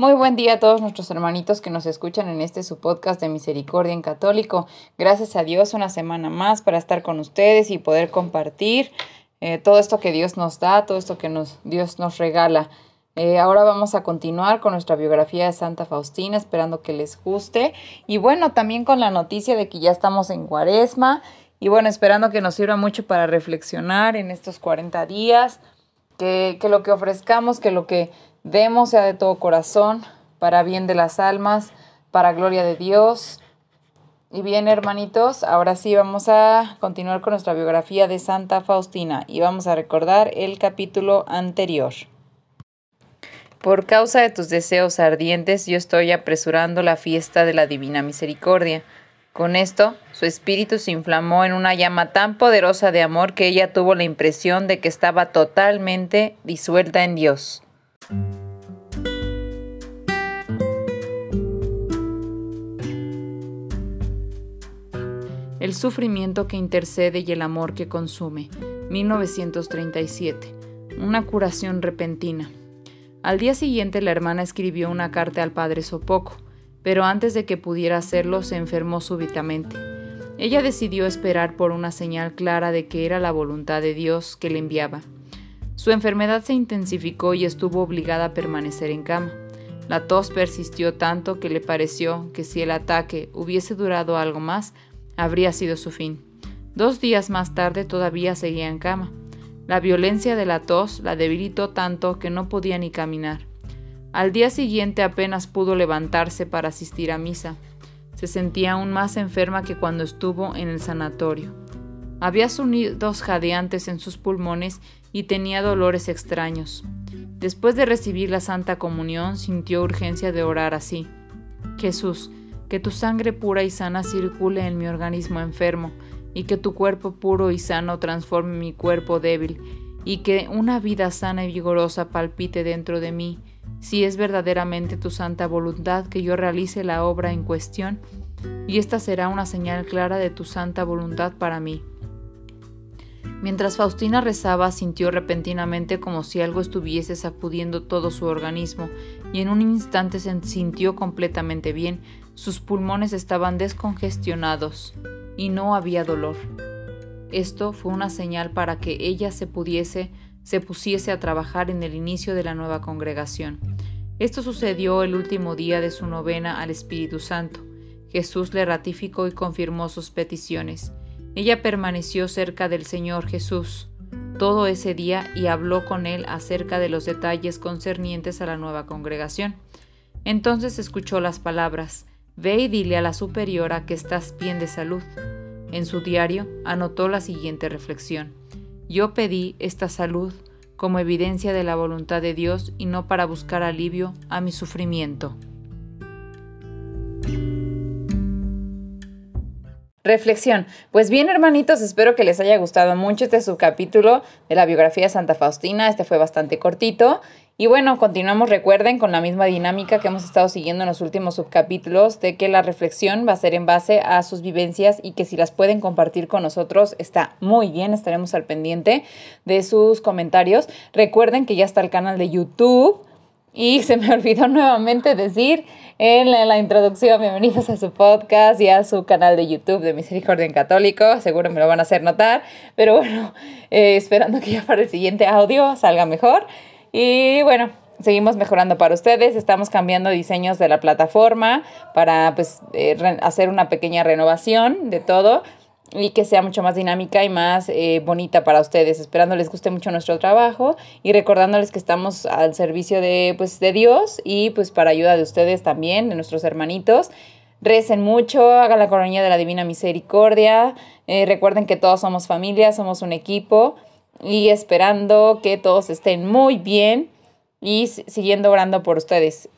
Muy buen día a todos nuestros hermanitos que nos escuchan en este su podcast de Misericordia en Católico. Gracias a Dios una semana más para estar con ustedes y poder compartir eh, todo esto que Dios nos da, todo esto que nos, Dios nos regala. Eh, ahora vamos a continuar con nuestra biografía de Santa Faustina, esperando que les guste. Y bueno, también con la noticia de que ya estamos en cuaresma. Y bueno, esperando que nos sirva mucho para reflexionar en estos 40 días, que, que lo que ofrezcamos, que lo que demos sea de todo corazón, para bien de las almas, para gloria de Dios. Y bien, hermanitos, ahora sí vamos a continuar con nuestra biografía de Santa Faustina y vamos a recordar el capítulo anterior. Por causa de tus deseos ardientes, yo estoy apresurando la fiesta de la Divina Misericordia. Con esto, su espíritu se inflamó en una llama tan poderosa de amor que ella tuvo la impresión de que estaba totalmente disuelta en Dios. El sufrimiento que intercede y el amor que consume. 1937. Una curación repentina. Al día siguiente la hermana escribió una carta al padre Sopoco, pero antes de que pudiera hacerlo se enfermó súbitamente. Ella decidió esperar por una señal clara de que era la voluntad de Dios que le enviaba. Su enfermedad se intensificó y estuvo obligada a permanecer en cama. La tos persistió tanto que le pareció que si el ataque hubiese durado algo más, habría sido su fin. Dos días más tarde todavía seguía en cama. La violencia de la tos la debilitó tanto que no podía ni caminar. Al día siguiente apenas pudo levantarse para asistir a misa. Se sentía aún más enferma que cuando estuvo en el sanatorio. Había sonidos jadeantes en sus pulmones y tenía dolores extraños. Después de recibir la Santa Comunión sintió urgencia de orar así. Jesús, que tu sangre pura y sana circule en mi organismo enfermo, y que tu cuerpo puro y sano transforme mi cuerpo débil, y que una vida sana y vigorosa palpite dentro de mí, si es verdaderamente tu santa voluntad que yo realice la obra en cuestión, y esta será una señal clara de tu santa voluntad para mí. Mientras Faustina rezaba, sintió repentinamente como si algo estuviese sacudiendo todo su organismo, y en un instante se sintió completamente bien, sus pulmones estaban descongestionados y no había dolor. Esto fue una señal para que ella se pudiese, se pusiese a trabajar en el inicio de la nueva congregación. Esto sucedió el último día de su novena al Espíritu Santo. Jesús le ratificó y confirmó sus peticiones. Ella permaneció cerca del Señor Jesús todo ese día y habló con él acerca de los detalles concernientes a la nueva congregación. Entonces escuchó las palabras, Ve y dile a la superiora que estás bien de salud. En su diario anotó la siguiente reflexión. Yo pedí esta salud como evidencia de la voluntad de Dios y no para buscar alivio a mi sufrimiento. Reflexión. Pues bien, hermanitos, espero que les haya gustado mucho este subcapítulo de la biografía de Santa Faustina. Este fue bastante cortito. Y bueno, continuamos, recuerden, con la misma dinámica que hemos estado siguiendo en los últimos subcapítulos, de que la reflexión va a ser en base a sus vivencias y que si las pueden compartir con nosotros está muy bien, estaremos al pendiente de sus comentarios. Recuerden que ya está el canal de YouTube y se me olvidó nuevamente decir en la, introducción, bienvenidos a su podcast y a su canal de YouTube de Misericordia en Católico. Seguro me lo van a hacer notar, pero bueno, eh, esperando que ya para el siguiente audio salga mejor. Y bueno, seguimos mejorando para ustedes. Estamos cambiando diseños de la plataforma para pues, eh, hacer una pequeña renovación de todo y que sea mucho más dinámica y más eh, bonita para ustedes. Esperando les guste mucho nuestro trabajo y recordándoles que estamos al servicio de, pues, de Dios y pues para ayuda de ustedes también, de nuestros hermanitos. Recen mucho, hagan la coronilla de la Divina Misericordia. Eh, recuerden que todos somos familia, somos un equipo y esperando que todos estén muy bien y siguiendo orando por ustedes.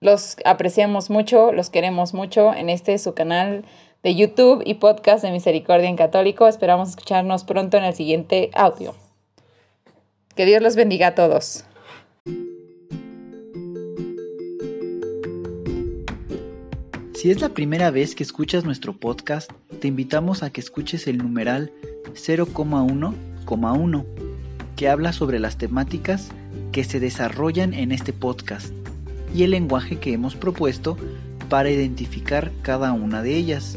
Los apreciamos mucho, los queremos mucho en este su canal de YouTube y podcast de Misericordia en Católico. Esperamos escucharnos pronto en el siguiente audio. Que Dios los bendiga a todos. Si es la primera vez que escuchas nuestro podcast, te invitamos a que escuches el numeral 0,1,1, que habla sobre las temáticas que se desarrollan en este podcast y el lenguaje que hemos propuesto para identificar cada una de ellas,